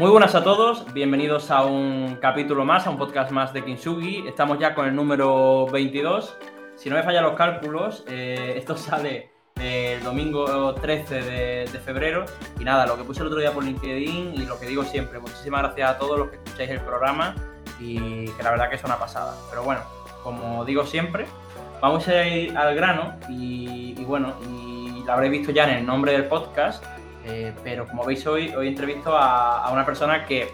Muy buenas a todos, bienvenidos a un capítulo más, a un podcast más de Kinsugi. Estamos ya con el número 22. Si no me fallan los cálculos, eh, esto sale el domingo 13 de, de, febrero. Y nada, lo que puse el otro día por LinkedIn y lo que digo siempre, muchísimas gracias a todos los que escucháis el programa y que la verdad que es una pasada. Pero bueno, como digo siempre, vamos a ir al grano y, y bueno, y lo habréis visto ya en el nombre del podcast eh, pero como veis hoy, hoy entrevisto a, una persona que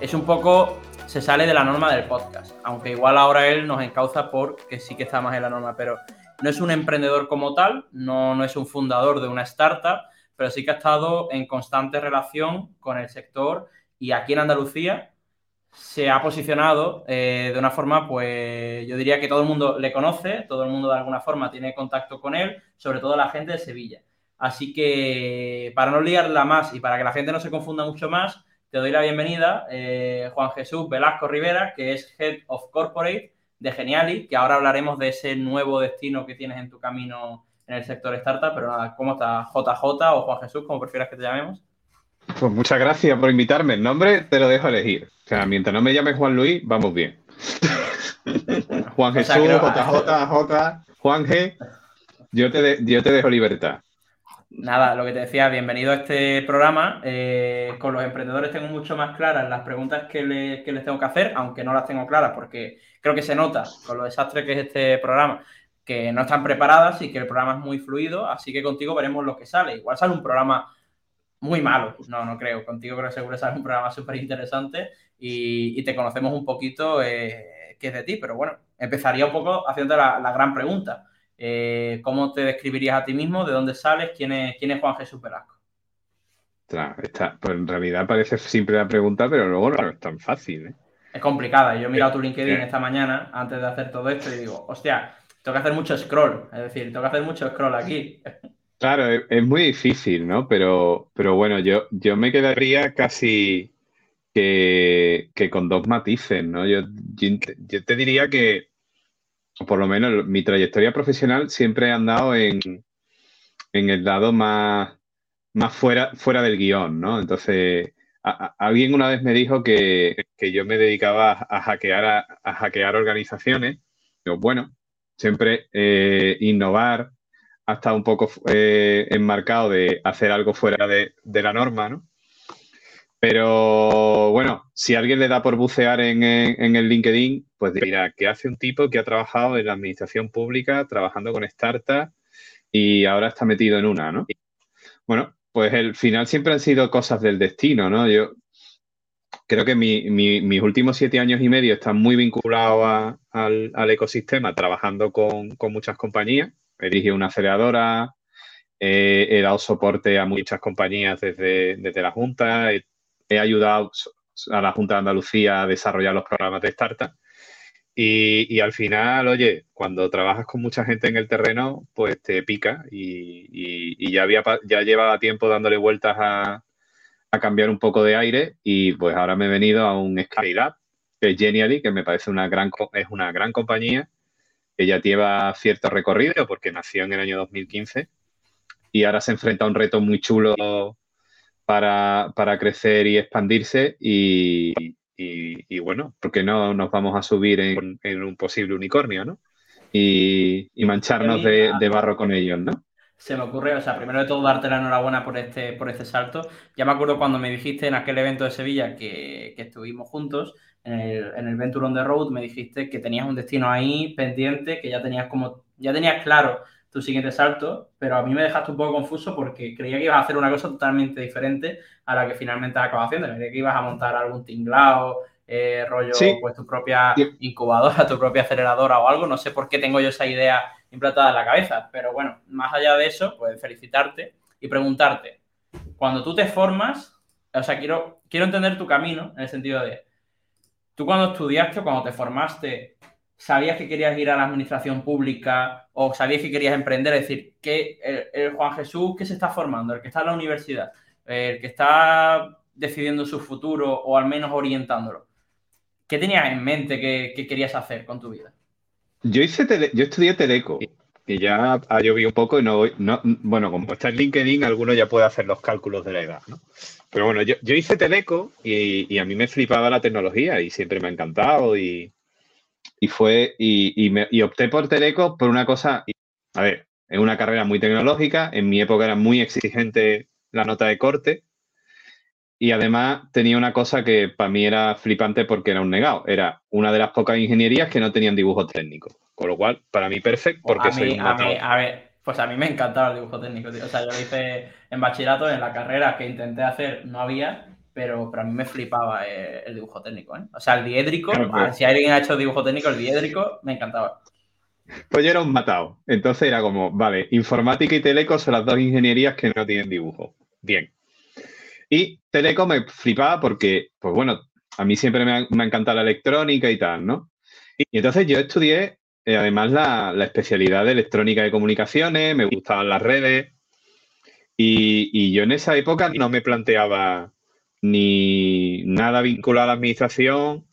es un poco, se sale de la norma del podcast, aunque igual ahora él nos encauza porque sí que está más en la norma, pero no es un emprendedor como tal, no, no es un fundador de una startup, pero sí que ha estado en constante relación con el sector y aquí en Andalucía se ha posicionado eh, de una forma, pues yo diría que todo el mundo le conoce, todo el mundo de alguna forma tiene contacto con él, sobre todo la gente de Sevilla. Así que para no liarla más y para que la gente no se confunda mucho más, te doy la bienvenida, eh, Juan Jesús Velasco Rivera, que es Head of Corporate de Geniali, que ahora hablaremos de ese nuevo destino que tienes en tu camino en el sector startup, pero nada, ¿cómo está JJ o Juan Jesús, como prefieras que te llamemos? Pues muchas gracias por invitarme. El nombre te lo dejo elegir. O sea, mientras no me llames Juan Luis, vamos bien. Juan Jesús, o sea, JJ, J, Juan G, yo te, de, yo te dejo libertad. Nada, lo que te decía, bienvenido a este programa. Eh, con los emprendedores tengo mucho más claras las preguntas que, le, que, les tengo que hacer, aunque no las tengo claras porque creo que se nota con lo desastre que es este programa, que no están preparadas y que el programa es muy fluido, así que contigo veremos lo que sale. Igual sale un programa muy malo, no, no creo. Contigo creo que seguro sale un programa súper interesante y, y, te conocemos un poquito eh, qué es de ti, pero bueno, empezaría un poco haciendo la, la gran pregunta. Eh, ¿Cómo te describirías a ti mismo? ¿De dónde sales? ¿Quién es, quién es Juan Jesús Velasco? Está, pues en realidad parece simple la pregunta, pero luego no es tan fácil. ¿eh? Es complicada. Yo he mirado tu LinkedIn esta mañana antes de hacer todo esto y digo, hostia, tengo que hacer mucho scroll. Es decir, tengo que hacer mucho scroll aquí. Claro, es, es muy difícil, ¿no? Pero, pero bueno, yo, yo me quedaría casi que, que con dos matices, ¿no? Yo, yo, yo te diría que por lo menos mi trayectoria profesional siempre he andado en, en el lado más, más fuera, fuera del guion, ¿no? Entonces, alguien una vez me dijo que, que yo me dedicaba a, hackear, a, hackear organizaciones. Pero bueno, siempre eh, innovar hasta un poco eh, enmarcado de hacer algo fuera de, de, la norma, ¿no? Pero bueno, si alguien le da por bucear en, en, el LinkedIn, pues dirá, ¿qué hace un tipo que ha trabajado en la administración pública, trabajando con startups y ahora está metido en una, ¿no? Bueno, pues el final siempre han sido cosas del destino, ¿no? Yo creo que mi, mi, mis últimos siete años y medio están muy vinculados al, al, ecosistema, trabajando con, con muchas compañías. He dirigido una aceleradora, eh, he dado soporte a muchas compañías desde, desde la Junta, he he ayudado a la Junta de Andalucía a desarrollar los programas de startup. Y, al final, oye, cuando trabajas con mucha gente en el terreno, pues te pica y, ya, había, ya llevaba tiempo dándole vueltas a, cambiar un poco de aire y pues ahora me he venido a un scale-up, que es Genially, que me parece una gran, es una gran compañía, que ya lleva cierto recorrido porque nació en el año 2015 y ahora se enfrenta a un reto muy chulo para, para crecer y expandirse y, y, y, bueno, porque no nos vamos a subir en, en un posible unicornio, ¿no? Y, y mancharnos de, de, barro con ellos, ¿no? Se me ocurre, o sea, primero de todo darte la enhorabuena por este, por este salto. Ya me acuerdo cuando me dijiste en aquel evento de Sevilla que, que estuvimos juntos, en el, en el Venture on the Road, me dijiste que tenías un destino ahí pendiente, que ya tenías como, ya tenías claro tu siguiente salto, pero a mí me dejaste un poco confuso porque creía que ibas a hacer una cosa totalmente diferente a la que finalmente has acabado haciendo. Creía que ibas a montar algún tinglao, eh, rollo, sí. pues tu propia incubadora, tu propia aceleradora o algo. No sé por qué tengo yo esa idea implantada en la cabeza, pero bueno, más allá de eso, pues felicitarte y preguntarte, cuando tú te formas, o sea, quiero, quiero entender tu camino en el sentido de, tú cuando estudiaste, cuando te formaste, sabías que querías ir a la administración pública o sabías que querías emprender, es decir, que el, el, Juan Jesús que se está formando, el que está en la universidad, el que está decidiendo su futuro o al menos orientándolo, ¿qué tenías en mente que, que querías hacer con tu vida? Yo hice tele, yo estudié Teleco que ya ha llovido un poco y no, no bueno, como está en LinkedIn, alguno ya puede hacer los cálculos de la edad, ¿no? Pero bueno, yo, hice Teleco y, a mí me flipaba la tecnología y siempre me ha encantado y, fue, y, me, y opté por Teleco por una cosa, a ver, es una carrera muy tecnológica, en mi época era muy exigente la nota de corte y además tenía una cosa que para mí era flipante porque era un negado. Era una de las pocas ingenierías que no tenían dibujo técnico. Con lo cual, para mí perfecto porque a soy a, mí, a ver, pues a mí me encantaba el dibujo técnico, O sea, yo lo hice en bachillerato, en la carrera que intenté hacer no había, pero para mí me flipaba eh, el dibujo técnico, ¿eh? O sea, el diédrico, pues. si alguien ha hecho dibujo técnico, el diédrico me encantaba. Pues yo era un matado. Entonces era como, vale, informática y teleco son las dos ingenierías que no tienen dibujo. Bien. Y Teleco me flipaba porque, pues bueno, a mí siempre me ha, encantado la electrónica y tal, ¿no? Y, entonces yo estudié eh, además la, especialidad de electrónica de comunicaciones, me gustaban las redes. Y, yo en esa época no me planteaba ni nada vinculado a la administración.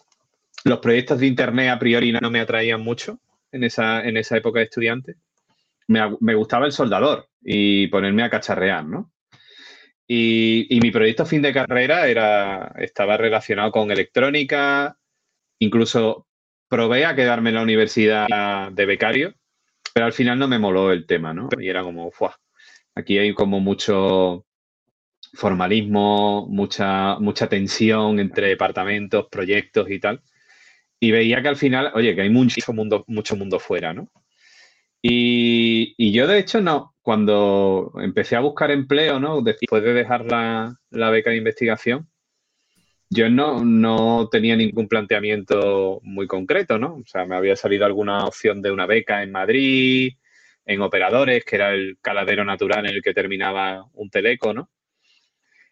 Los proyectos de internet a priori no me atraían mucho en esa, en esa época de estudiante. Me, me gustaba el soldador y ponerme a cacharrear, ¿no? Y, mi proyecto fin de carrera era, estaba relacionado con electrónica, incluso probé a quedarme en la universidad de becario, pero al final no me moló el tema, ¿no? Y era como, ¡fuah! Aquí hay como mucho formalismo, mucha, mucha tensión entre departamentos, proyectos y tal. Y veía que al final, oye, que hay mucho mundo, mucho mundo fuera, ¿no? Y, yo, de hecho, no. Cuando empecé a buscar empleo, ¿no? Después de dejar la, beca de investigación, yo no, no, tenía ningún planteamiento muy concreto, ¿no? O sea, me había salido alguna opción de una beca en Madrid, en operadores, que era el caladero natural en el que terminaba un teleco, ¿no?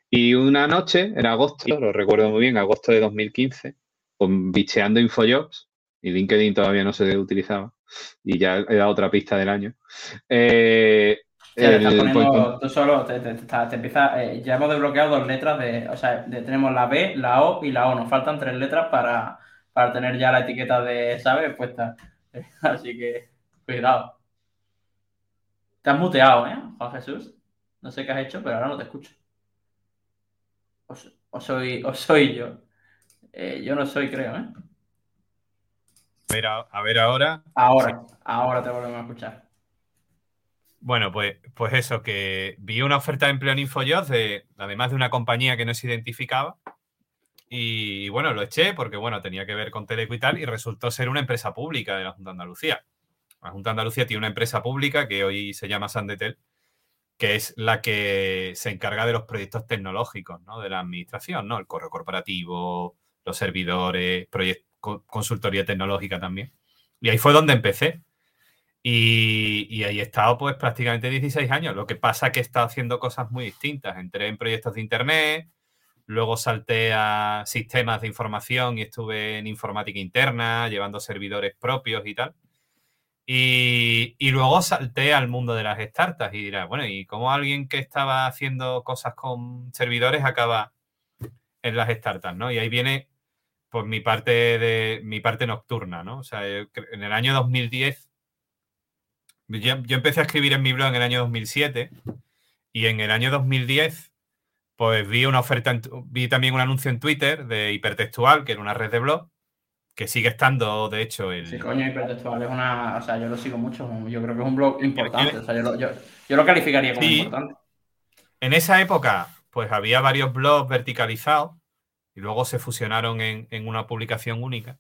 Y una noche, en agosto, lo recuerdo muy bien, agosto de 2015, con bicheando Infojobs, y LinkedIn todavía no se utilizaba, y ya he dado otra pista del año. Eh, tú solo te, empieza, eh, ya hemos desbloqueado dos letras de, o sea, tenemos la B, la O y la O. Nos faltan tres letras para, tener ya la etiqueta de, ¿sabes? Puesta. Así que, cuidado. Te has muteado, ¿eh, Juan Jesús? No sé qué has hecho, pero ahora no te escucho. O, soy, o soy yo. Eh, yo no soy, creo, ¿eh? A ver, ahora. Ahora, ahora te volvemos a escuchar. Bueno, pues, pues eso, que vi una oferta de empleo en InfoJobs, de, además de una compañía que no se identificaba. Y bueno, lo eché porque, bueno, tenía que ver con Teleco y tal, y resultó ser una empresa pública de la Junta de Andalucía. La Junta de Andalucía tiene una empresa pública que hoy se llama Sandetel, que es la que se encarga de los proyectos tecnológicos, ¿no? De la administración, ¿no? El correo corporativo, los servidores, consultoría tecnológica también. Y ahí fue donde empecé. Y, ahí he estado pues prácticamente 16 años. Lo que pasa es que he estado haciendo cosas muy distintas. Entré en proyectos de Internet, luego salté a sistemas de información y estuve en informática interna, llevando servidores propios y tal. Y, y, luego salté al mundo de las startups y dirá, bueno, ¿y cómo alguien que estaba haciendo cosas con servidores acaba en las startups, ¿no? Y ahí viene por mi parte de mi parte nocturna, ¿no? O sea, en el año 2010 yo, empecé a escribir en mi blog en el año 2007 y en el año 2010 pues vi una oferta, vi también un anuncio en Twitter de Hipertextual, que era una red de blog, que sigue estando, de hecho, el... Sí, coño, Hipertextual es una... O sea, yo lo sigo mucho, yo creo que es un blog importante, o sea, yo lo, calificaría como importante. En esa época, pues había varios blogs verticalizados y luego se fusionaron en, una publicación única.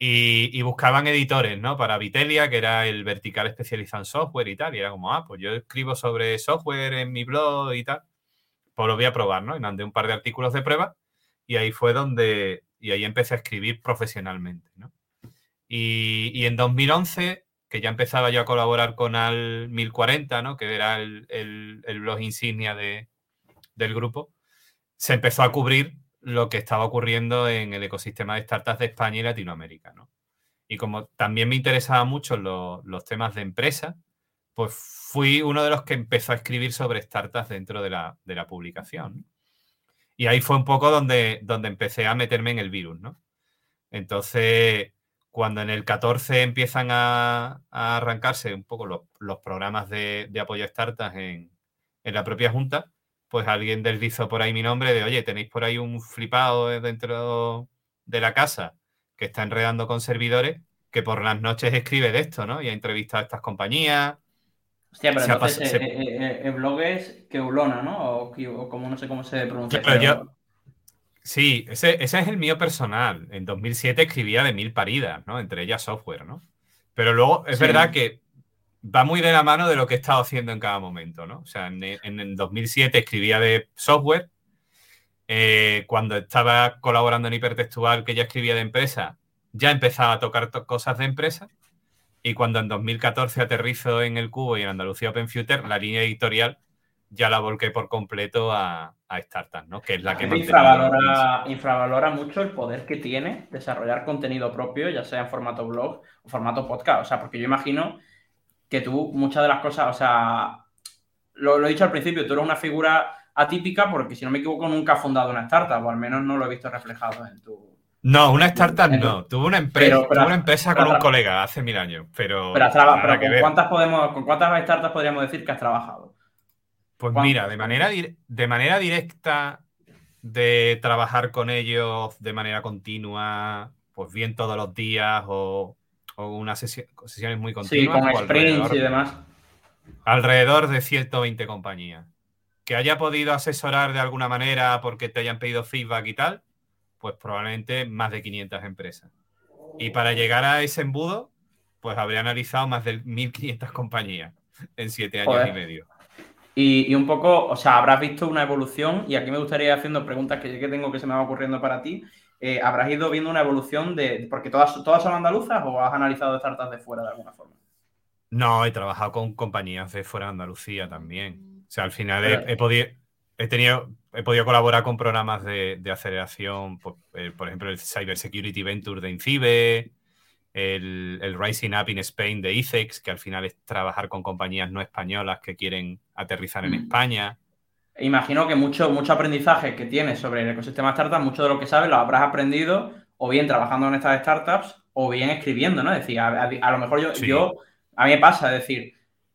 Y, buscaban editores, ¿no? Para Vitelia, que era el vertical especializado en software y tal. Y era como, ah, pues yo escribo sobre software en mi blog y tal. Pues lo voy a probar, ¿no? Y mandé un par de artículos de prueba y ahí fue donde, y ahí empecé a escribir profesionalmente, ¿no? Y, en 2011, que ya empezaba yo a colaborar con Al 1040, ¿no? Que era el, blog insignia de, del grupo, se empezó a cubrir lo que estaba ocurriendo en el ecosistema de startups de España y Latinoamérica. ¿no? Y como también me interesaban mucho los, temas de empresa, pues fui uno de los que empezó a escribir sobre startups dentro de la, publicación. Y ahí fue un poco donde, donde empecé a meterme en el virus, ¿no? Entonces, cuando en el 14 empiezan a, arrancarse un poco los, programas de, apoyo a startups en, la propia Junta, pues alguien deslizó por ahí mi nombre de, oye, tenéis por ahí un flipado dentro de la casa que está enredando con servidores, que por las noches escribe de esto, ¿no? Y ha entrevistado a estas compañías. Hostia, pero entonces eh, eh, eh, el blog es Keulona, ¿no? O, como no sé cómo se pronuncia. Sí, ese, es el mío personal. En 2007 escribía de mil paridas, ¿no? Entre ellas software, ¿no? Pero luego es verdad que va muy de la mano de lo que he estado haciendo en cada momento, ¿no? O sea, en, en 2007 escribía de software. Cuando estaba colaborando en hipertextual, que ya escribía de empresa, ya empezaba a tocar cosas de empresa. Y cuando en 2014 aterrizo en el Cubo y en Andalucía Open Future, la línea editorial ya la volqué por completo a, a startups, ¿no? Que es la que infravalora, infravalora mucho el poder que tiene desarrollar contenido propio, ya sea en formato blog o formato podcast. O sea, porque yo imagino que tú muchas de las cosas, o sea, lo, he dicho al principio, tú eres una figura atípica porque si no me equivoco nunca has fundado una startup o al menos no lo he visto reflejado en tu... No, una startup no. Tuve una empresa, una empresa con un colega hace mil años, pero... Pero, ¿con, cuántas podemos, ¿con cuántas startups podríamos decir que has trabajado? Pues mira, de manera, de manera directa de trabajar con ellos de manera continua, pues bien todos los días o, unas sesiones muy continuas. Sí, con sprints y demás. Alrededor de 120 compañías. Que haya podido asesorar de alguna manera porque te hayan pedido feedback y tal, pues probablemente más de 500 empresas. Y para llegar a ese embudo, pues habría analizado más de 1.500 compañías en siete años y medio. Y, un poco, o sea, habrás visto una evolución, y aquí me gustaría ir haciendo preguntas que, que tengo que se me van ocurriendo para ti. Eh, ¿Habrás ido viendo una evolución de. porque todas, todas son andaluzas o has analizado startups de fuera de alguna forma? No, he trabajado con compañías de fuera de Andalucía también. O sea, al final he, podido. He tenido, he podido colaborar con programas de, aceleración, por, eh, por, ejemplo, el Cyber Security Venture de Incibe, el, Rising Up in Spain de ICEX, que al final es trabajar con compañías no españolas que quieren aterrizar en mm. España. Imagino que mucho, mucho aprendizaje que tienes sobre el ecosistema startup, mucho de lo que sabes lo habrás aprendido o bien trabajando en estas startups o bien escribiendo, ¿no? Es decir, a, lo mejor yo, yo, a mí me pasa, es decir,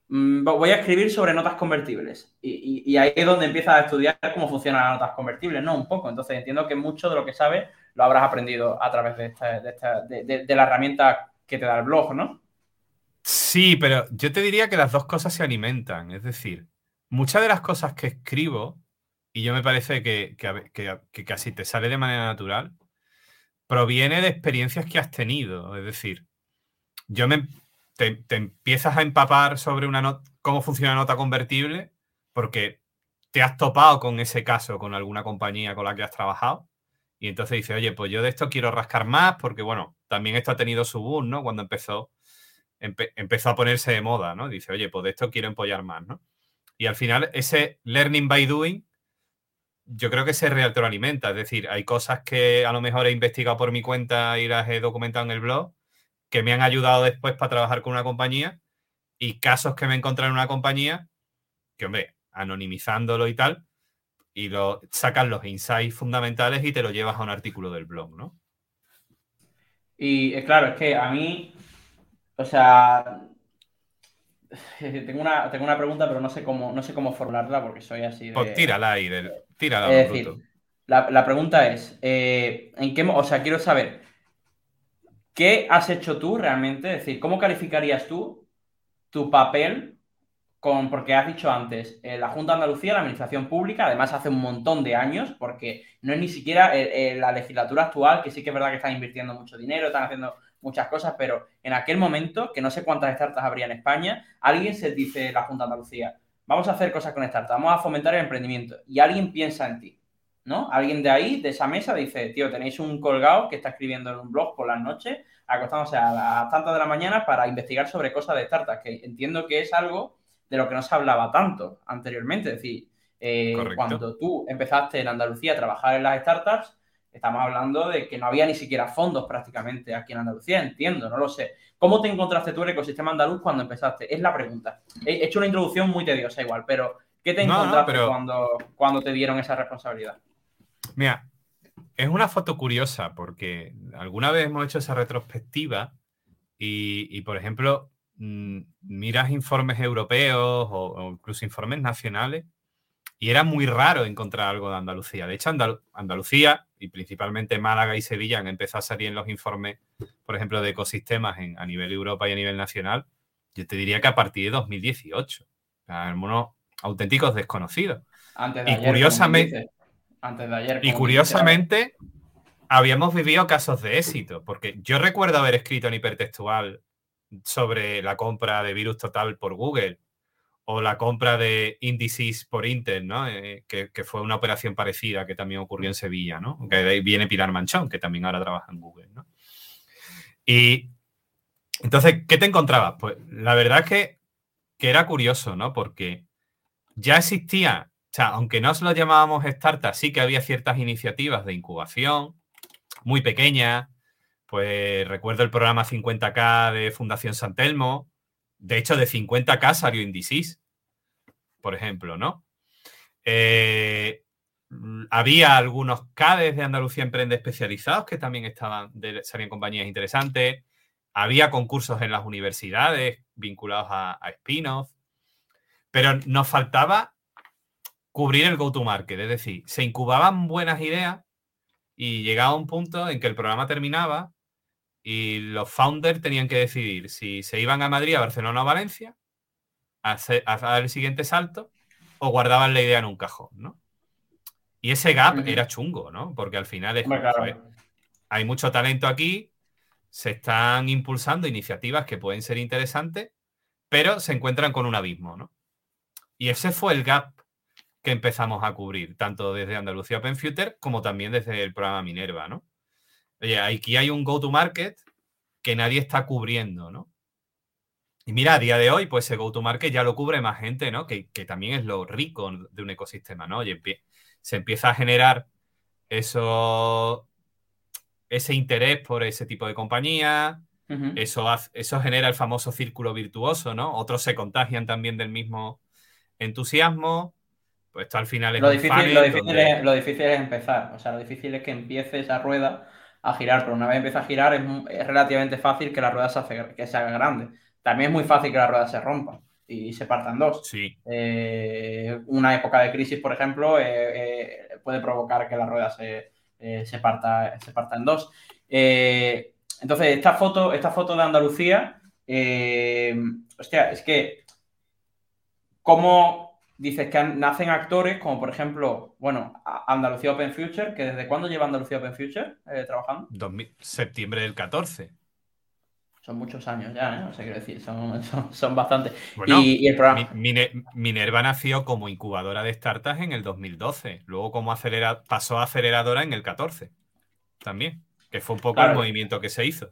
voy a escribir sobre notas convertibles y, ahí es donde empiezas a estudiar cómo funcionan las notas convertibles, ¿no? Un poco. Entonces entiendo que mucho de lo que sabes lo habrás aprendido a través de, esta, de, la herramienta que te da el blog, ¿no? Sí, pero yo te diría que las dos cosas se alimentan. Es decir, muchas de las cosas que escribo, y yo me parece que, casi te sale de manera natural, proviene de experiencias que has tenido. Es decir, yo me, te, empiezas a empapar sobre una cómo funciona una nota convertible porque te has topado con ese caso con alguna compañía con la que has trabajado y entonces dice, oye, pues yo de esto quiero rascar más porque, bueno, también esto ha tenido su boom, ¿no? Cuando empezó, empezó a ponerse de moda, ¿no? Dice, oye, pues de esto quiero empollar más, ¿no? Y al final ese learning by doing, yo creo que se retroalimenta. Es decir, hay cosas que a lo mejor he investigado por mi cuenta y las he documentado en el blog que me han ayudado después para trabajar con una compañía y casos que me he encontrado en una compañía que, hombre, anonimizándolo y tal, y lo sacas los insights fundamentales y te lo llevas a un artículo del blog, ¿no? Y eh, claro, es que a mí, o sea, tengo una, tengo una pregunta, pero no sé cómo, no sé cómo formularla porque soy así de. Pues tírala ahí, tírala. Es decir, la, la, pregunta es: eh, ¿en qué, o sea, quiero saber qué has hecho tú realmente? Es decir, ¿cómo calificarías tú tu papel con, porque has dicho antes, eh, la Junta Andalucía, la Administración Pública, además hace un montón de años, porque no es ni siquiera eh, eh, la legislatura actual, que sí que es verdad que están invirtiendo mucho dinero, están haciendo muchas cosas, pero en aquel momento, que no sé cuántas startups habría en España, alguien se dice la Junta Andalucía, vamos a hacer cosas con startups, vamos a fomentar el emprendimiento, y alguien piensa en ti, ¿no? Alguien de ahí, de esa mesa, dice, tío, tenéis un colgado que está escribiendo en un blog por las noches, acostándose a las tantas de la mañana para investigar sobre cosas de startups, que entiendo que es algo de lo que no se hablaba tanto anteriormente. Es decir, eh, cuando tú empezaste en Andalucía a trabajar en las startups, estamos hablando de que no había ni siquiera fondos prácticamente aquí en Andalucía, entiendo, no lo sé. ¿Cómo te encontraste tú el ecosistema andaluz cuando empezaste? Es la pregunta. He hecho una introducción muy tediosa igual, pero ¿qué te encontraste cuando, cuando te dieron esa responsabilidad? Mira, es una foto curiosa porque alguna vez hemos hecho esa retrospectiva y, por ejemplo, mm, miras informes europeos o, incluso informes nacionales y era muy raro encontrar algo de Andalucía. De hecho, Andalucía y principalmente Málaga y Sevilla han empezado a salir en los informes, por ejemplo, de ecosistemas a nivel Europa y a nivel nacional. Yo te diría que a partir de 2018. O sea, unos auténticos desconocidos. Antes de y curiosamente, antes de ayer. Y curiosamente, habíamos vivido casos de éxito, porque yo recuerdo haber escrito en hipertextual sobre la compra de Virus Total por Google o la compra de Indices por Intel, ¿no? Eh, que, fue una operación parecida que también ocurrió en Sevilla, ¿no? Que de ahí viene Pilar Manchón, que también ahora trabaja en Google, ¿no? Y entonces, ¿qué te encontrabas? Pues la verdad es que, que era curioso, ¿no? Porque ya existía, o sea, aunque no lo llamábamos startup, sí que había ciertas iniciativas de incubación, muy pequeña. Pues recuerdo el programa 50K de Fundación San Telmo. De hecho, de 50K salió Indicis, por ejemplo, ¿no? Eh, había algunos CADES de Andalucía Emprende especializados que también estaban, de, salían compañías interesantes. Había concursos en las universidades vinculados a, a spin-off. Pero nos faltaba cubrir el go-to-market, es decir, se incubaban buenas ideas, y llegaba un punto en que el programa terminaba y los founders tenían que decidir si se iban a Madrid, a Barcelona o Valencia a, dar el siguiente salto o guardaban la idea en un cajón, ¿no? Y ese gap era chungo, ¿no? Porque al final es, hay mucho talento aquí, se están impulsando iniciativas que pueden ser interesantes, pero se encuentran con un abismo, ¿no? Y ese fue el gap que empezamos a cubrir, tanto desde Andalucía Open Future como también desde el programa Minerva, ¿no? Oye, aquí hay un go-to-market que nadie está cubriendo, ¿no? Y mira, a día de hoy, pues ese go-to-market ya lo cubre más gente, ¿no? Que, también es lo rico de un ecosistema, ¿no? Oye, se empieza a generar eso, ese interés por ese tipo de compañía, eso, eso genera el famoso círculo virtuoso, ¿no? Otros se contagian también del mismo entusiasmo, pues esto al final es lo difícil, lo, difícil es, lo difícil es empezar. O sea, lo difícil es que empiece esa rueda a girar, pero una vez empieza a girar es, relativamente fácil que la rueda se, hace, que se haga grande. También es muy fácil que la rueda se rompa y se partan dos. Sí. Eh, una época de crisis, por ejemplo, eh, eh, puede provocar que la rueda se, se, parta, se parta en dos. entonces, esta foto, esta foto de Andalucía, hostia, es que cómo dices que nacen actores como, por ejemplo, bueno, Andalucía Open Future, que desde cuándo lleva Andalucía Open Future eh, trabajando? septiembre del 14. Son muchos años ya, ¿eh? No sé qué decir, son, son, bastantes. y, el programa... Minerva nació como incubadora de startups en el 2012, luego como acelera, pasó a aceleradora en el 14 también, que fue un poco el movimiento que se hizo.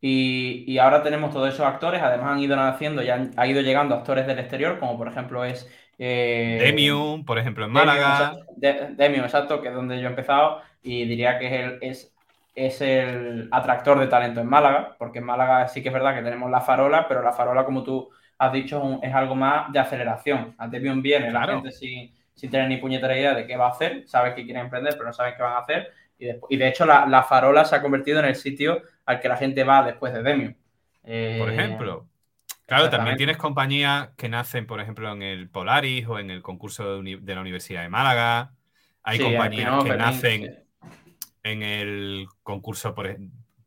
Y, ahora tenemos todos esos actores, además han ido naciendo y han, ido llegando actores del exterior, como por ejemplo es... Eh, Demium, por ejemplo, en Málaga. Demium, exacto, que es donde yo he empezado y diría que es el, es, es el atractor de talento en Málaga, porque en Málaga sí que es verdad que tenemos la farola, pero la farola, como tú has dicho, es algo más de aceleración. A Demium viene la gente sin, sin tener ni puñetera idea de qué va a hacer, sabe que quiere emprender, pero no saben qué van a hacer. Y, de hecho la, la farola se ha convertido en el sitio al que la gente va después de Demium. por eh, ejemplo. Claro, también tienes compañías que nacen, por ejemplo, en el Polaris o en el concurso de, la Universidad de Málaga. Hay compañías que nacen en el concurso, por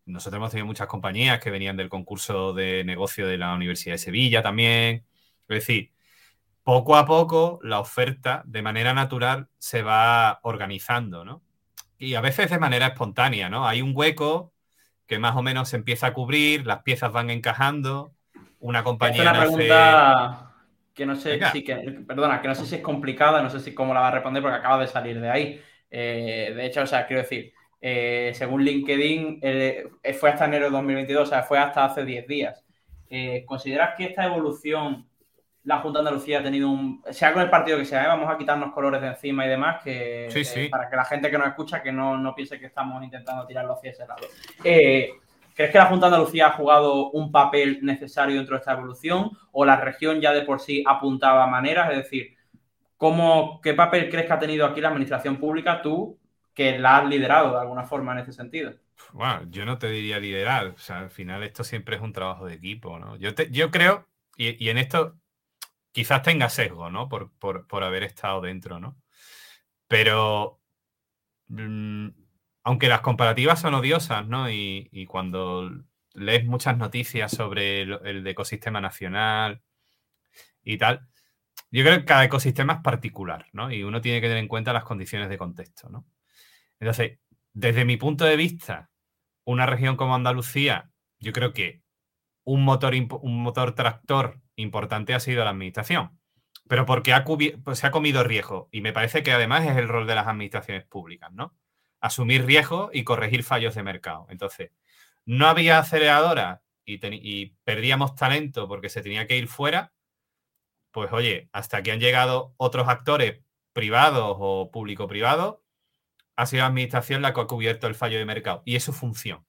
nosotros hemos tenido muchas compañías que venían del concurso de negocio de la Universidad de Sevilla también. Es decir, poco a poco la oferta de manera natural se va organizando, ¿no? Y a veces de manera espontánea, ¿no? Hay un hueco que más o menos se empieza a cubrir, las piezas van encajando, una compañía. Es una pregunta que no sé si que, perdona, que no sé si es complicada, no sé si cómo la va a responder porque acaba de salir de ahí. Eh, de hecho, o sea, quiero decir, eh, según LinkedIn, eh, fue hasta enero de 2022, o sea, fue hasta hace 10 días. ¿Consideras que esta evolución la Junta de Andalucía ha tenido un. Sea con el partido que sea, ¿eh? vamos a quitarnos colores de encima y demás, que eh, para que la gente que nos escucha que no, piense que estamos intentando tirarlo hacia ese lado. Eh, ¿Crees que la Junta de Andalucía ha jugado un papel necesario dentro de esta evolución? ¿O la región ya de por sí apuntaba maneras? Es decir, ¿cómo, ¿qué papel crees que ha tenido aquí la administración pública, tú, que la has liderado de alguna forma en ese sentido. Bueno, yo no te diría liderar, o sea, al final esto siempre es un trabajo de equipo, ¿no? Yo, yo creo, y, en esto quizás tenga sesgo, ¿no? Por, por, haber estado dentro, ¿no? Pero, mm, aunque las comparativas son odiosas, ¿no? Y, cuando lees muchas noticias sobre el, ecosistema nacional y tal, yo creo que cada ecosistema es particular, ¿no? Y uno tiene que tener en cuenta las condiciones de contexto, ¿no? Entonces, desde mi punto de vista, una región como Andalucía, yo creo que un motor, un motor tractor importante ha sido la administración, pero porque ha pues, se ha comido riesgo y me parece que además es el rol de las administraciones públicas, ¿no? Asumir riesgo y corregir fallos de mercado. Entonces, no había aceleradora y, y perdíamos talento porque se tenía que ir fuera, pues oye, hasta que han llegado otros actores privados o público-privados, ha sido la administración la que ha cubierto el fallo de mercado y es su función.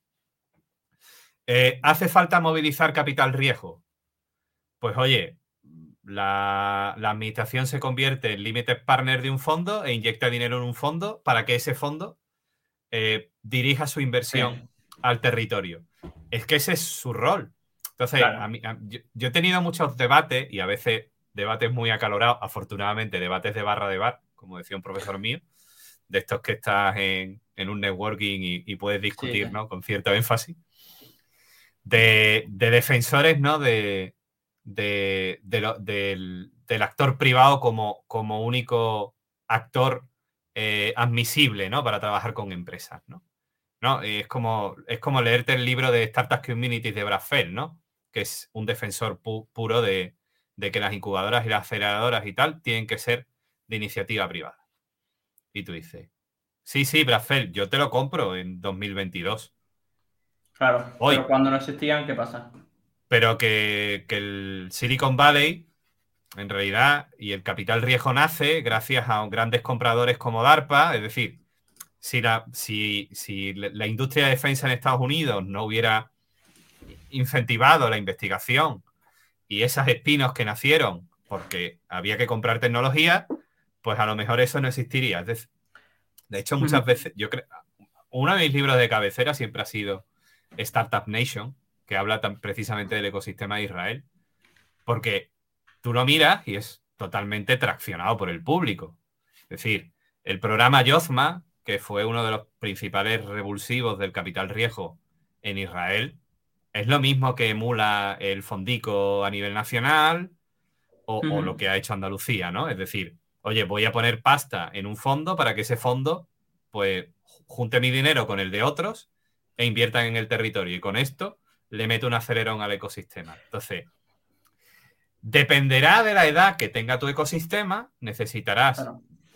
Eh, ¿Hace falta movilizar capital riesgo? Pues oye, la, administración se convierte en limited partner de un fondo e inyecta dinero en un fondo para que ese fondo eh, dirija su inversión al territorio. Es que ese es su rol. Entonces, yo, he tenido muchos debates y a veces debates muy acalorados, afortunadamente debates de barra de bar, como decía un profesor mío, de estos que estás en, un networking y, puedes discutir, ¿no? Con cierto énfasis. De, defensores, ¿no? De, del, actor privado como, como único actor eh, admisible, ¿no? Para trabajar con empresas, ¿no? ¿No? Es, como, es como leerte el libro de Startup Communities de Brad ¿no? Que es un defensor puro de, de que las incubadoras y las aceleradoras y tal tienen que ser de iniciativa privada. Y tú dices, sí, sí, Brafel, yo te lo compro en 2022. Claro, pero cuando no existían, ¿qué pasa? Pero que, el Silicon Valley, en realidad, y el capital riesgo nace gracias a grandes compradores como DARPA, es decir, si la, si, si la industria de defensa en Estados Unidos no hubiera incentivado la investigación y esas espinos que nacieron porque había que comprar tecnología, pues a lo mejor eso no existiría. De hecho, muchas veces, yo creo, uno de mis libros de cabecera siempre ha sido Startup Nation, que habla tan precisamente del ecosistema de Israel, porque tú lo miras y es totalmente traccionado por el público. Es decir, el programa Yozma, que fue uno de los principales revulsivos del capital riesgo en Israel, es lo mismo que emula el Fondico a nivel nacional o, o, lo que ha hecho Andalucía, ¿no? Es decir, oye, voy a poner pasta en un fondo para que ese fondo, pues, junte mi dinero con el de otros e inviertan en el territorio. Y con esto le meto un acelerón al ecosistema. Entonces, dependerá de la edad que tenga tu ecosistema, necesitarás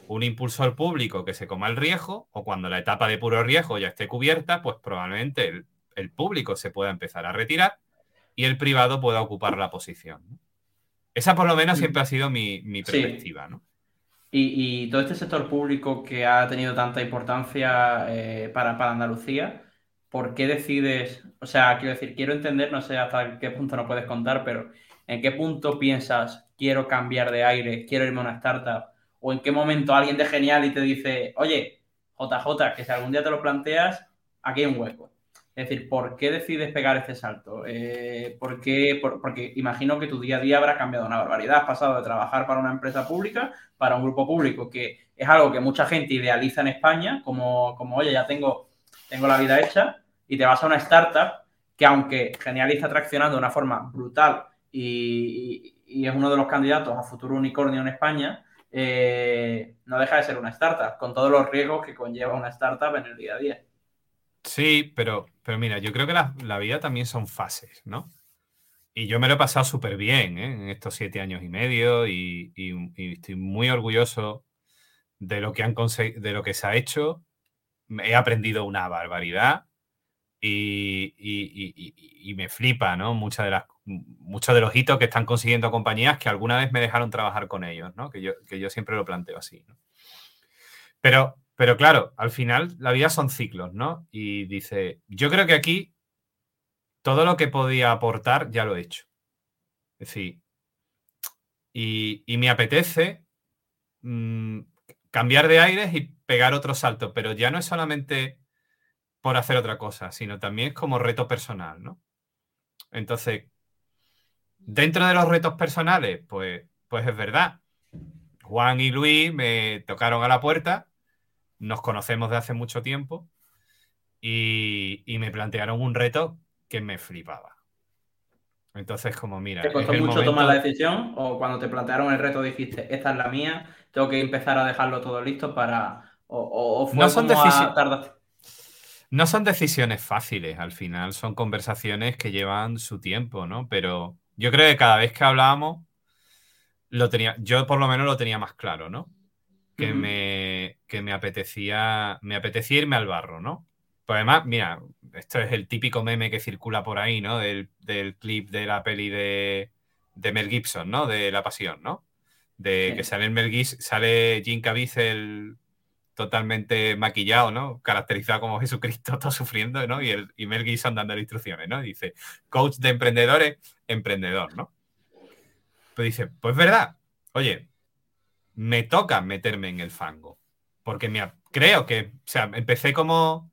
un impulsor público que se coma el riesgo, o cuando la etapa de puro riesgo ya esté cubierta, pues probablemente el, público se pueda empezar a retirar y el privado pueda ocupar la posición. Esa por lo menos mm. siempre ha sido mi, perspectiva, ¿no? Y, todo este sector público que ha tenido tanta importancia eh, para, para, Andalucía, ¿por qué decides? O sea, quiero decir, quiero entender, no sé hasta qué punto no puedes contar, pero ¿en qué punto piensas, quiero cambiar de aire, quiero irme a una startup? ¿O en qué momento alguien de genial y te dice, oye, JJ, que si algún día te lo planteas, aquí hay un hueco? Es decir, ¿por qué decides pegar este salto? Eh, ¿por qué? porque imagino que tu día a día habrá cambiado una barbaridad. Has pasado de trabajar para una empresa pública, para un grupo público, que es algo que mucha gente idealiza en España, como, como oye, ya tengo, tengo la vida hecha, y te vas a una startup que aunque Genial está traccionando de una forma brutal y, es uno de los candidatos a futuro unicornio en España, eh, no deja de ser una startup, con todos los riesgos que conlleva una startup en el día a día. Sí, pero, pero mira, yo creo que la, vida también son fases, ¿no? Y yo me lo he pasado súper bien ¿eh? en estos siete años y medio y, estoy muy orgulloso de lo que han de lo que se ha hecho. He aprendido una barbaridad y, me flipa, ¿no? Muchas de las, muchos de los hitos que están consiguiendo compañías que alguna vez me dejaron trabajar con ellos, ¿no? Que yo, que yo siempre lo planteo así, ¿no? Pero pero claro, al final la vida son ciclos, ¿no? Y dice, yo creo que aquí todo lo que podía aportar ya lo he hecho. Es decir, y, me apetece mm, cambiar de aires y pegar otro salto, pero ya no es solamente por hacer otra cosa, sino también como reto personal, ¿no? Entonces, dentro de los retos personales, pues, pues es verdad. Juan y Luis me tocaron a la puerta, nos conocemos de hace mucho tiempo y, me plantearon un reto que me flipaba. Entonces, como mira. ¿Te costó mucho tomar la decisión? ¿O cuando te plantearon el reto dijiste, esta es la mía, tengo que empezar a dejarlo todo listo para. O, no son decisiones. No son decisiones fáciles, al final son conversaciones que llevan su tiempo, ¿no? Pero yo creo que cada vez que hablábamos, lo tenía, yo por lo menos lo tenía más claro, ¿no? Que, me, que me apetecía, me apetecía irme al barro, ¿no? Pues además, mira, esto es el típico meme que circula por ahí, ¿no? Del, clip de la peli de, de, Mel Gibson, ¿no? De La Pasión, ¿no? De que sale Mel Gibson, sale Jim Caviezel totalmente maquillado, ¿no? Caracterizado como Jesucristo, todo sufriendo, ¿no? Y, el, y Mel Gibson dando instrucciones, ¿no? Dice, coach de emprendedores, emprendedor, ¿no? Pues dice, pues verdad, oye, me toca meterme en el fango, porque me, creo que, o sea, empecé como,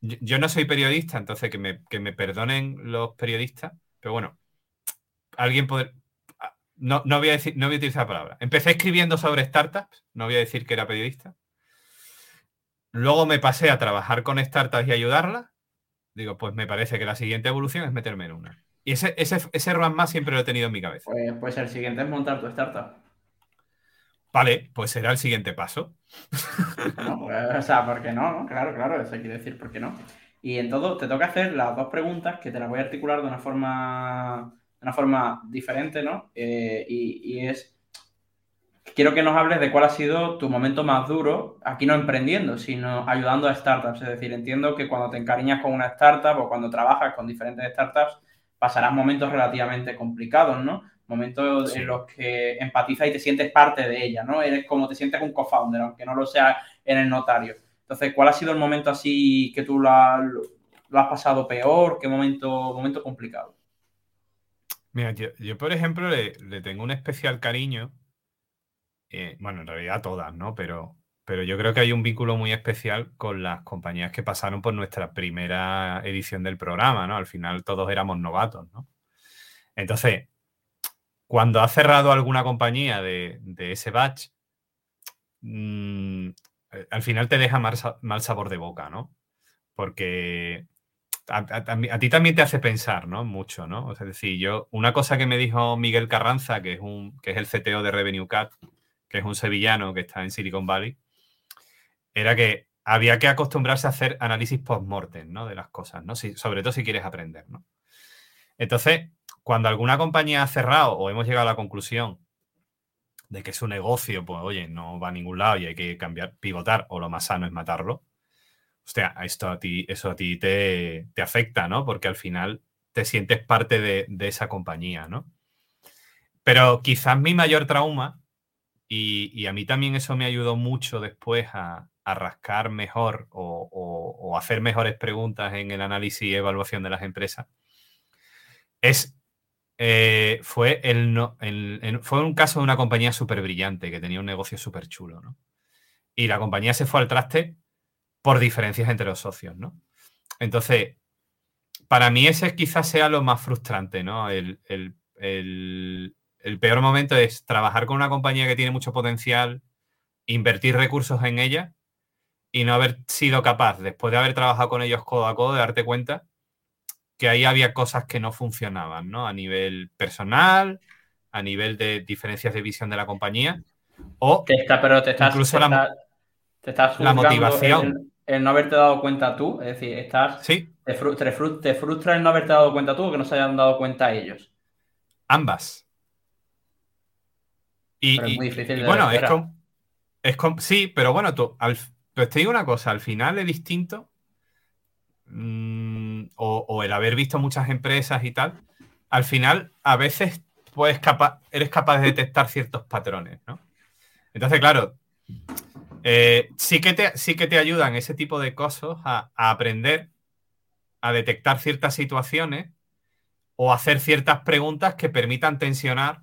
yo, no soy periodista, entonces que me, que me perdonen los periodistas, pero bueno, alguien poder, no, no, voy a decir, no voy a utilizar la palabra. Empecé escribiendo sobre startups, no voy a decir que era periodista. Luego me pasé a trabajar con startups y ayudarlas. Digo, pues me parece que la siguiente evolución es meterme en una. Y ese, ese, ese más siempre lo he tenido en mi cabeza. Pues, pues, el siguiente es montar tu startup. Vale, pues será el siguiente paso. Pues, o sea, ¿por qué no? Claro, claro, eso quiere decir por qué no. Y en todo, te toca hacer las dos preguntas que te las voy a articular de una forma, de una forma diferente, ¿no? Eh, y, y es, quiero que nos hables de cuál ha sido tu momento más duro, aquí no emprendiendo, sino ayudando a startups. Es decir, entiendo que cuando te encariñas con una startup o cuando trabajas con diferentes startups, pasarás momentos relativamente complicados, ¿no? Momentos en los que empatizas y te sientes parte de ella, ¿no? Eres como te sientes un co-founder, aunque no lo sea en el notario. Entonces, ¿cuál ha sido el momento así que tú lo, has, pasado peor? ¿Qué momento, momento complicado? Mira, yo, por ejemplo le, le, tengo un especial cariño eh, bueno, en realidad todas, ¿no? Pero, pero yo creo que hay un vínculo muy especial con las compañías que pasaron por nuestra primera edición del programa, ¿no? Al final todos éramos novatos, ¿no? Entonces, cuando ha cerrado alguna compañía de, ese batch, mm, eh, al final te deja mal, sabor de boca, ¿no? Porque a, ti también te hace pensar, ¿no? Mucho, ¿no? es decir, yo, una cosa que me dijo Miguel Carranza, que es, un, que es el CTO de Revenue Cat, que es un sevillano que está en Silicon Valley, era que había que acostumbrarse a hacer análisis post-mortem ¿no? de las cosas, ¿no? sobre todo si quieres aprender. ¿no? Entonces, cuando alguna compañía ha cerrado o hemos llegado a la conclusión de que su negocio, pues oye, no va a ningún lado y hay que cambiar, pivotar, o lo más sano es matarlo, hostia, esto a ti, eso a ti te, afecta, ¿no? Porque al final te sientes parte de, de esa compañía, ¿no? Pero quizás mi mayor trauma y, a mí también eso me ayudó mucho después a, rascar mejor o, hacer mejores preguntas en el análisis y evaluación de las empresas. Es, eh, fue, el, fue un caso de una compañía súper brillante que tenía un negocio súper chulo. ¿no? Y la compañía se fue al traste por diferencias entre los socios. ¿no? Entonces, para mí ese quizás sea lo más frustrante, ¿no? el, el peor momento es trabajar con una compañía que tiene mucho potencial, invertir recursos en ella y no haber sido capaz, después de haber trabajado con ellos codo a codo, de darte cuenta que ahí había cosas que no funcionaban, ¿no? A nivel personal, a nivel de diferencias de visión de la compañía, o pero te estás, incluso la, motivación. El, no haberte dado cuenta tú, es decir, estás, ¿Sí? te, frustra, el no haberte dado cuenta tú o que no se hayan dado cuenta ellos. Ambas. Y, bueno, es como, es sí, pero bueno, tú, pues te digo una cosa, al final es distinto, mm, o, el haber visto muchas empresas y tal, al final a veces puedes capa eres capaz de detectar ciertos patrones, ¿no? Entonces, claro, eh, sí, que te, sí que te ayudan ese tipo de cosas a, a aprender a detectar ciertas situaciones o hacer ciertas preguntas que permitan tensionar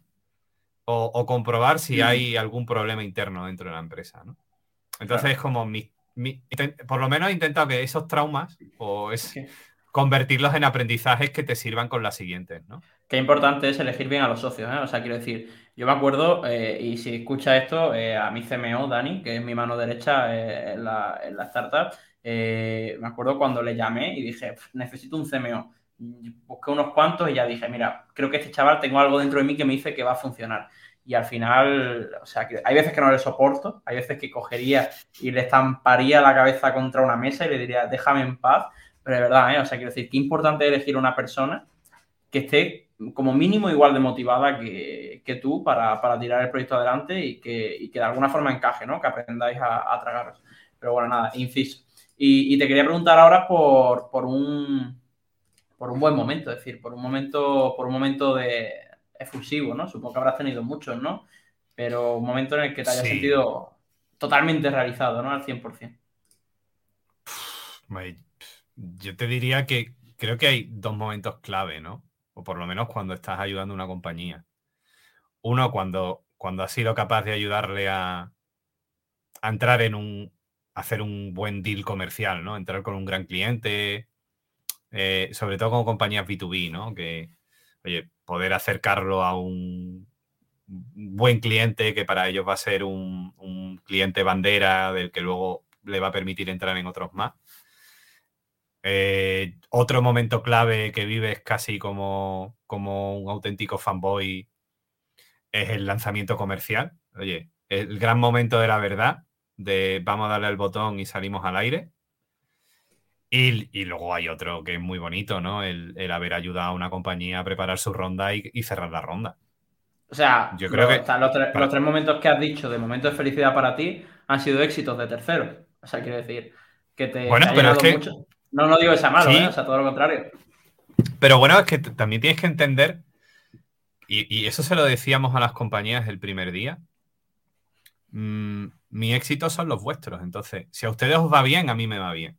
o, comprobar si hay algún problema interno dentro de la empresa. ¿no? Entonces es como mi, por lo menos he intentado que esos traumas o es convertirlos en aprendizajes que te sirvan con las siguientes, ¿no? Qué importante es elegir bien a los socios, ¿eh? O sea, quiero decir, yo me acuerdo, eh, y si escucha esto, eh, a mi CMO, Dani, que es mi mano derecha eh, en, la, en, la, startup, me acuerdo cuando le llamé y dije, necesito un CMO. Busqué unos cuantos y ya dije, mira, creo que este chaval tengo algo dentro de mí que me dice que va a funcionar y al final, o sea, hay veces que no le soporto, hay veces que cogería y le estamparía la cabeza contra una mesa y le diría, déjame en paz, pero de verdad, ¿eh? o sea, quiero decir, qué importante elegir una persona que esté como mínimo igual de motivada que, tú para, tirar el proyecto adelante y que, de alguna forma encaje, ¿no? Que aprendáis a, a tragaros. Pero bueno, nada, inciso. Y, te quería preguntar ahora por, por, un, por un buen momento, es decir, por un momento, por un momento de, efusivo, ¿no? Supongo que habrás tenido muchos, ¿no? Pero un momento en el que te hayas sentido totalmente realizado, ¿no? Al 100%. Yo te diría que creo que hay dos momentos clave, ¿no? O por lo menos cuando estás ayudando a una compañía. Uno, cuando, cuando has sido capaz de ayudarle a, a entrar en un, hacer un buen deal comercial, ¿no? Entrar con un gran cliente, eh, sobre todo con compañías B2B, ¿no? Que, oye, poder acercarlo a un buen cliente que para ellos va a ser un, cliente bandera del que luego le va a permitir entrar en otros más. Eh, otro momento clave que vives casi como, como un auténtico fanboy es el lanzamiento comercial. Oye, el gran momento de la verdad, de vamos a darle al botón y salimos al aire. Y, luego hay otro que es muy bonito, ¿no? El, haber ayudado a una compañía a preparar su ronda y, cerrar la ronda. O sea, yo creo que los, tres momentos que has dicho de momentos de felicidad para ti han sido éxitos de terceros. O sea, quiero decir que te, bueno, pero es que... mucho. No, no digo esa malo, ¿eh? o sea, todo lo contrario. Pero bueno, es que también tienes que entender, y, y, eso se lo decíamos a las compañías el primer día. Mm, mi éxito son los vuestros. Entonces, si a ustedes os va bien, a mí me va bien.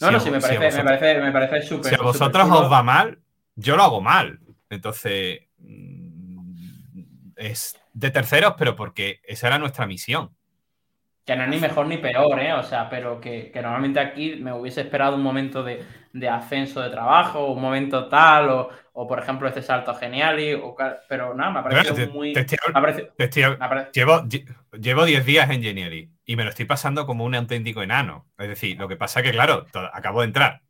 No, no, sí, me parece, me parece, súper. Si a vosotros os va mal, yo lo hago mal. Entonces, mm, es de terceros, pero porque esa era nuestra misión. Que no es ni mejor ni peor, ¿eh? O sea, pero que, normalmente aquí me hubiese esperado un momento de, ascenso de trabajo, un momento tal, o, por ejemplo este salto genial, y, pero nada, me ha parecido muy... llevo 10 días en Geniali y me lo estoy pasando como un auténtico enano. Es decir, lo que pasa es que, claro, acabo de entrar.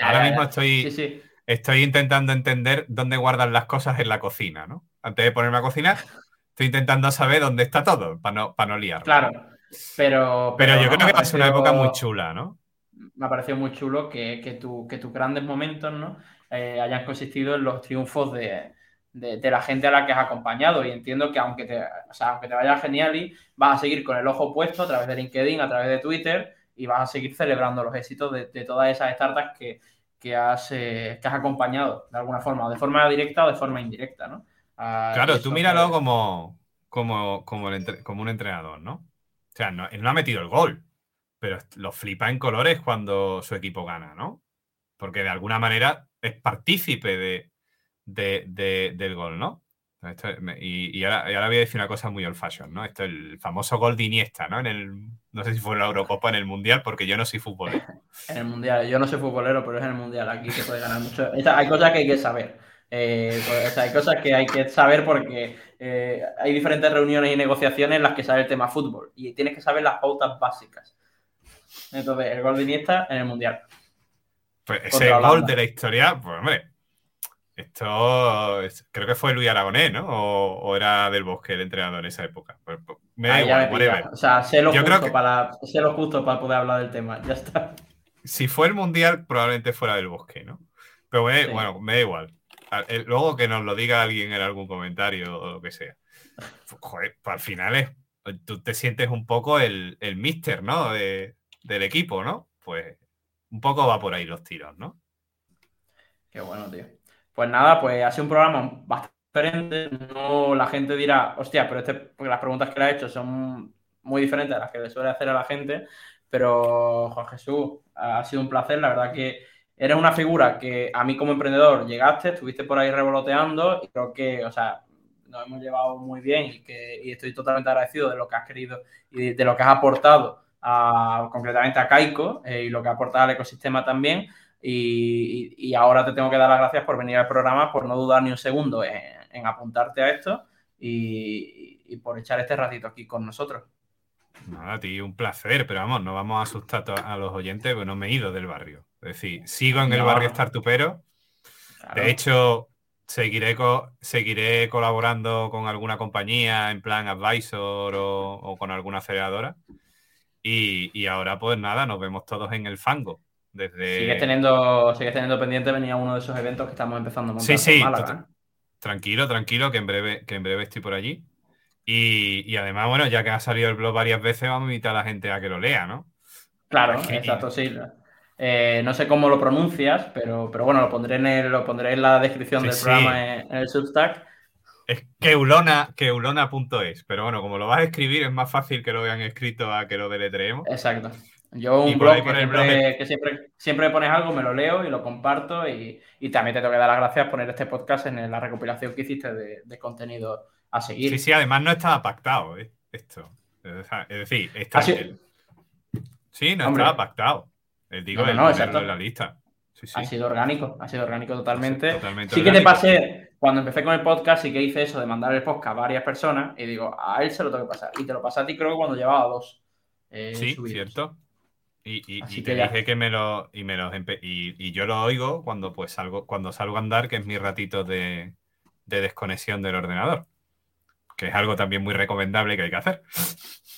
Ahora mismo estoy, estoy intentando entender dónde guardan las cosas en la cocina, ¿no? Antes de ponerme a cocinar, estoy intentando saber dónde está todo para no, para no liar. Claro, pero... Pero, yo creo que a ser una época muy chula, ¿no? Me ha parecido muy chulo que, que, que tus grandes momentos, ¿no? Eh, hayan consistido en los triunfos de, de, la gente a la que has acompañado. Y entiendo que aunque te, o sea, aunque te vaya genial y vas a seguir con el ojo puesto a través de LinkedIn, a través de Twitter y vas a seguir celebrando los éxitos de, todas esas startups que, que, has, eh, que has acompañado de alguna forma, o de forma directa o de forma indirecta, ¿no? claro, tú míralo como, como, como, como un entrenador, ¿no? O sea, no, él no ha metido el gol, pero lo flipa en colores cuando su equipo gana, ¿no? Porque de alguna manera es partícipe de, de, del gol, ¿no? y, ahora, voy a decir una cosa muy old fashion, ¿no? Esto es el famoso gol de Iniesta, ¿no? En el, no sé si fue en la Eurocopa en el Mundial, porque yo no soy futbolero. en el Mundial, yo no soy futbolero, pero es en el Mundial, aquí se puede ganar mucho. hay cosas que hay que saber. Eh, pues, hay cosas que hay que saber porque eh, hay diferentes reuniones y negociaciones en las que sale el tema fútbol y tienes que saber las pautas básicas. Entonces, el gol de Iniesta en el Mundial. Pues ese gol de la historia, pues hombre, esto creo que fue Luis Aragonés, ¿no? O, era del Bosque el entrenador en esa época. Pues, pues, me da igual, O sea, sé lo, justo para, lo justo para poder hablar del tema. Ya está. Si fue el Mundial, probablemente fuera del Bosque, ¿no? Pero bueno, me da igual. Luego que nos lo diga alguien en algún comentario o lo que sea. Joder, pues al final es, tú te sientes un poco el, el mister, ¿no? del equipo, ¿no? Pues un poco va por ahí los tiros, ¿no? Qué bueno, tío. Pues nada, pues ha sido un programa bastante diferente. No, la gente dirá, hostia, pero este, porque las preguntas que le ha hecho son muy diferentes a las que le suele hacer a la gente. Pero, Juan Jesús, ha sido un placer. La verdad que eres una figura que a mí como emprendedor llegaste, estuviste por ahí revoloteando y creo que, o sea, nos hemos llevado muy bien y que estoy totalmente agradecido de lo que has querido y de, lo que has aportado a, concretamente a Kaiko eh, y lo que ha aportado al ecosistema también. Y, ahora te tengo que dar las gracias por venir al programa, por no dudar ni un segundo en, apuntarte a esto y, por echar este ratito aquí con nosotros. Nada, ti un placer, pero vamos, no vamos a asustar a los oyentes, porque no me he ido del barrio. Es decir, sigo en el barrio Startupero. De hecho, seguiré, seguiré colaborando con alguna compañía en plan advisor o, con alguna aceleradora. Y, ahora, pues nada, nos vemos todos en el fango. Desde... Sigues teniendo, sigues teniendo pendiente venir a uno de esos eventos que estamos empezando a montar. Sí, sí, tranquilo, tranquilo, que en breve, que en breve estoy por allí. Y, además, bueno, ya que ha salido el blog varias veces, vamos a invitar a la gente a que lo lea, ¿no? Claro, exacto, sí. Eh, no sé cómo lo pronuncias, pero, pero bueno, lo pondré en, lo pondré en la descripción del programa en, el Substack. Es keulona, keulona.es, pero bueno, como lo vas a escribir es más fácil que lo vean escrito a que lo deletreemos. Exacto. Yo un blog, que, siempre, siempre, me pones algo, me lo leo y lo comparto y, también te tengo que dar las gracias por poner este podcast en la recopilación que hiciste de, contenido a seguir. Sí, sí, además no estaba pactado ¿eh? esto. Es decir, está... Sí, no estaba pactado. Eh, digo, no, en la lista. Ha sido orgánico, ha sido orgánico totalmente. sí que te pasé, cuando empecé con el podcast, sí que hice eso de mandar el podcast a varias personas y digo, a él se lo tengo que pasar. Y te lo pasé a ti creo que cuando llevaba dos. Eh, sí, cierto. Y, te dije que me lo. Y, me los y, yo lo oigo cuando pues salgo, cuando salgo a andar, que es mi ratito de desconexión del ordenador que es algo también muy recomendable que hay que hacer.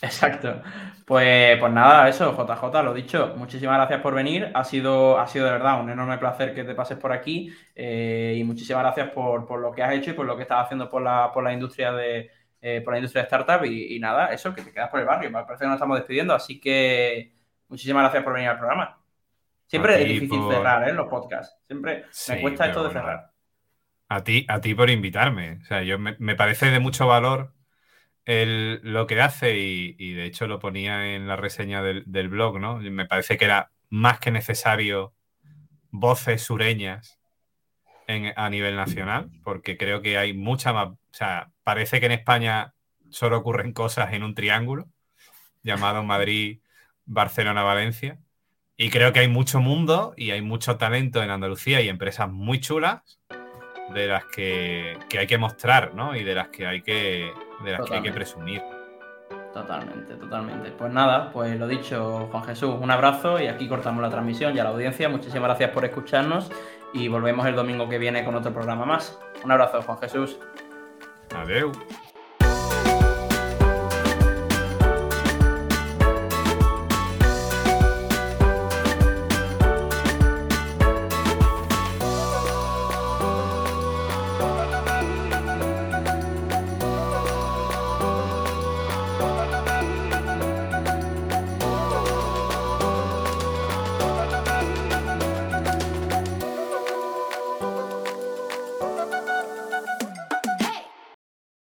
Exacto. Pues, pues nada, eso, JJ, lo dicho, muchísimas gracias por venir. Ha sido, ha sido de verdad un enorme placer que te pases por aquí eh, y muchísimas gracias por, lo que has hecho y por lo que estás haciendo por la, por la industria de eh, por la industria de startup y, nada, eso, que te quedas por el barrio. Me parece que nos estamos despidiendo, así que muchísimas gracias por venir al programa. Siempre es difícil cerrar ¿eh? los podcasts. Siempre me cuesta esto de cerrar. A ti, a ti por invitarme. O sea, yo me, parece de mucho valor lo que hace y, de hecho lo ponía en la reseña del, blog, ¿no? Me parece que era más que necesario voces sureñas a nivel nacional, porque creo que hay mucha más. O sea, parece que en España solo ocurren cosas en un triángulo llamado Madrid, Barcelona, Valencia. Y creo que hay mucho mundo y hay mucho talento en Andalucía y empresas muy chulas de las que, hay que mostrar, ¿no? Y de las que hay que, de las que, hay que presumir. Totalmente, totalmente. Pues nada, pues lo dicho, Juan Jesús, un abrazo y aquí cortamos la transmisión y a la audiencia. Muchísimas gracias por escucharnos y volvemos el domingo que viene con otro programa más. Un abrazo, Juan Jesús. Adiós.